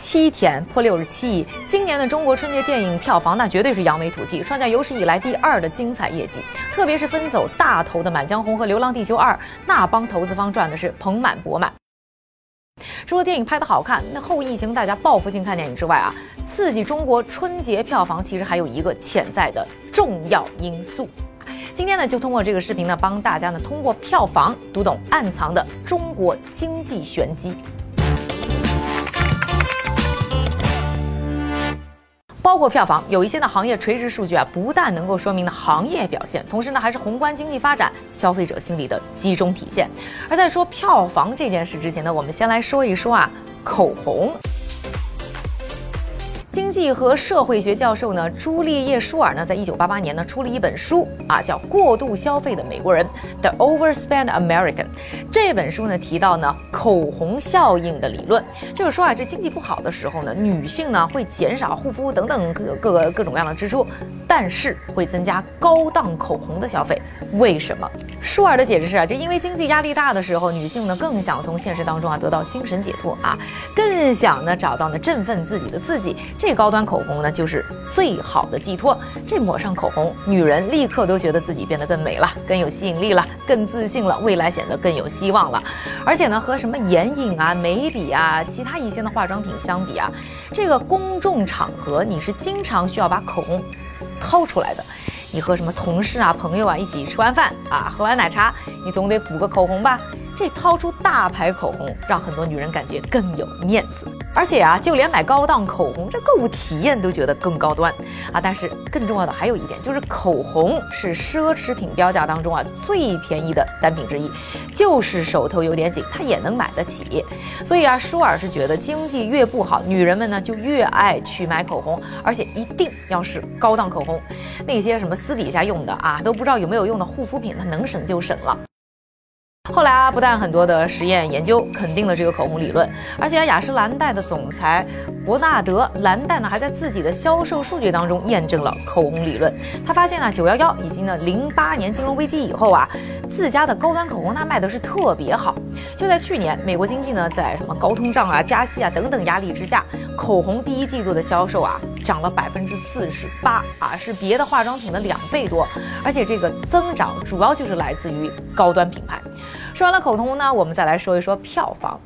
七天破六十七亿。今年的中国春节电影票房那绝对是扬眉吐气，创下有史以来第二的精彩业绩。特别是分走大头的《满江红》和《流浪地球二》，那帮投资方赚的是盆满钵满。除了电影拍得好看，那后疫情大家报复性看电影之外啊，刺激中国春节票房其实还有一个潜在的重要因素。今天呢，就通过这个视频呢，帮大家呢通过票房读懂暗藏的中国经济玄机。包括票房，有一些呢行业垂直数据啊，不但能够说明呢行业表现，同时呢还是宏观经济发展、消费者心理的集中体现。而在说票房这件事之前呢，我们先来说一说啊，口红。经济和社会学教授呢，朱丽叶·舒尔呢，在一九八八年呢，出了一本书啊，叫《过度消费的美国人》（The Overspend American）。这本书呢，提到呢，口红效应的理论，就是说啊，这经济不好的时候呢，女性呢会减少护肤等等各各个各种各样的支出，但是会增加高档口红的消费。为什么？舒尔的解释是啊，这因为经济压力大的时候，女性呢更想从现实当中啊得到精神解脱啊，更想呢找到呢振奋自己的刺激。这高端口红呢，就是最好的寄托。这抹上口红，女人立刻都觉得自己变得更美了，更有吸引力了，更自信了，未来显得更有希望了。而且呢，和什么眼影啊、眉笔啊、其他一些的化妆品相比啊，这个公众场合你是经常需要把口红掏出来的。你和什么同事啊、朋友啊一起吃完饭啊，喝完奶茶，你总得补个口红吧。这掏出大牌口红，让很多女人感觉更有面子，而且啊，就连买高档口红，这购物体验都觉得更高端啊。但是更重要的还有一点，就是口红是奢侈品标价当中啊最便宜的单品之一，就是手头有点紧，它也能买得起。所以啊，舒尔是觉得经济越不好，女人们呢就越爱去买口红，而且一定要是高档口红，那些什么私底下用的啊都不知道有没有用的护肤品，它能省就省了。后来啊，不但很多的实验研究肯定了这个口红理论，而且雅诗兰黛的总裁伯纳德·兰黛呢，还在自己的销售数据当中验证了口红理论。他发现呢，九幺幺以及呢零八年金融危机以后啊，自家的高端口红它卖的是特别好。就在去年，美国经济呢在什么高通胀啊、加息啊等等压力之下，口红第一季度的销售啊涨了百分之四十八啊，是别的化妆品的两倍多。而且这个增长主要就是来自于高端品牌。说完了口红呢，我们再来说一说票房。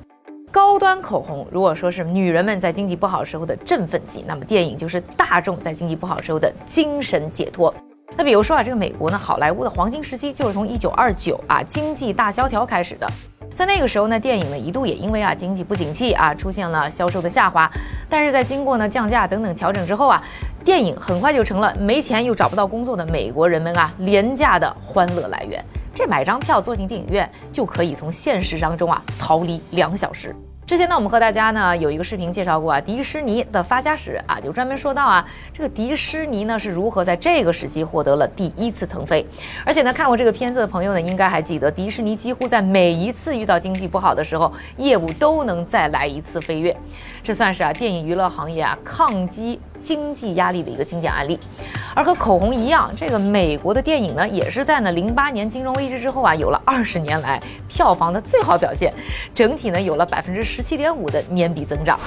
高端口红如果说是女人们在经济不好时候的振奋剂，那么电影就是大众在经济不好时候的精神解脱。那比如说啊，这个美国呢，好莱坞的黄金时期就是从一九二九啊经济大萧条开始的。在那个时候呢，电影呢一度也因为啊经济不景气啊出现了销售的下滑。但是在经过呢降价等等调整之后啊，电影很快就成了没钱又找不到工作的美国人们啊廉价的欢乐来源。这买张票坐进电影院就可以从现实当中啊逃离两小时。之前呢，我们和大家呢有一个视频介绍过啊，迪士尼的发家史啊，就专门说到啊，这个迪士尼呢是如何在这个时期获得了第一次腾飞。而且呢，看过这个片子的朋友呢，应该还记得，迪士尼几乎在每一次遇到经济不好的时候，业务都能再来一次飞跃。这算是啊电影娱乐行业啊抗击经济压力的一个经典案例。而和口红一样，这个美国的电影呢，也是在呢零八年金融危机之后啊，有了二十年来票房的最好表现，整体呢有了百分之十七点五的年比增长。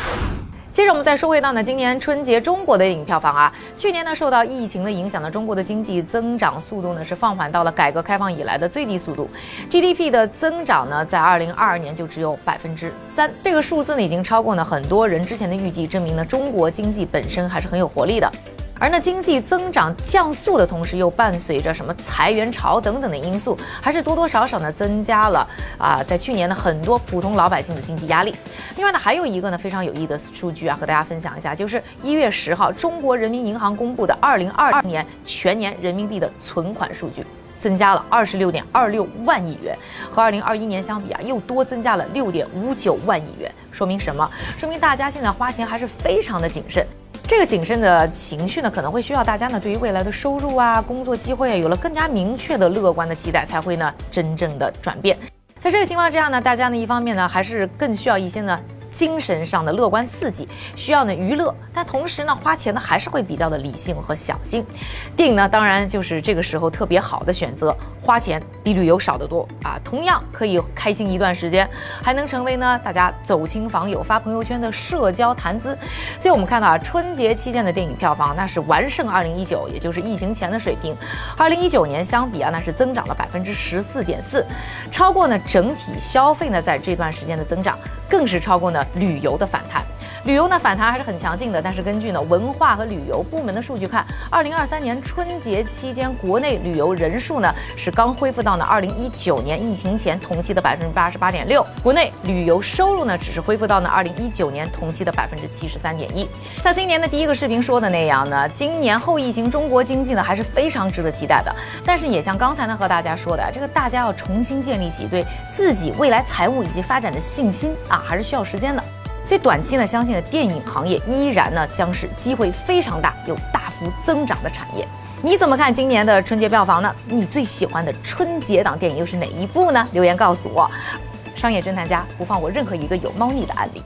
接着我们再说回到呢，今年春节中国的电影票房啊，去年呢受到疫情的影响呢，中国的经济增长速度呢是放缓到了改革开放以来的最低速度，GDP 的增长呢在二零二二年就只有百分之三，这个数字呢已经超过呢很多人之前的预计，证明呢中国经济本身还是很有活力的。而呢，经济增长降速的同时，又伴随着什么裁员潮等等的因素，还是多多少少呢增加了啊，在去年呢很多普通老百姓的经济压力。另外呢，还有一个呢非常有意义的数据啊，和大家分享一下，就是一月十号，中国人民银行公布的二零二二年全年人民币的存款数据，增加了二十六点二六万亿元，和二零二一年相比啊，又多增加了六点五九万亿元。说明什么？说明大家现在花钱还是非常的谨慎。这个谨慎的情绪呢，可能会需要大家呢对于未来的收入啊、工作机会啊有了更加明确的乐观的期待，才会呢真正的转变。在这个情况之下呢，大家呢一方面呢还是更需要一些呢精神上的乐观刺激，需要呢娱乐，但同时呢花钱呢还是会比较的理性和小心。电影呢当然就是这个时候特别好的选择，花钱比旅游少得多啊，同样可以开心一段时间，还能成为呢大家走亲访友、发朋友圈的社交谈资。所以我们看到啊，春节期间的电影票房那是完胜二零一九，也就是疫情前的水平。二零一九年相比啊，那是增长了百分之十四点四，超过呢整体消费呢在这段时间的增长，更是超过呢旅游的反弹。旅游呢反弹还是很强劲的，但是根据呢文化和旅游部门的数据看，二零二三年春节期间国内旅游人数呢是刚恢复到呢二零一九年疫情前同期的百分之八十八点六，国内旅游收入呢只是恢复到呢二零一九年同期的百分之七十三点一。像今年的第一个视频说的那样呢，今年后疫情中国经济呢还是非常值得期待的，但是也像刚才呢和大家说的，这个大家要重新建立起对自己未来财务以及发展的信心啊，还是需要时间的。所以短期呢，相信呢电影行业依然呢将是机会非常大、有大幅增长的产业。你怎么看今年的春节票房呢？你最喜欢的春节档电影又是哪一部呢？留言告诉我。商业侦探家不放过任何一个有猫腻的案例。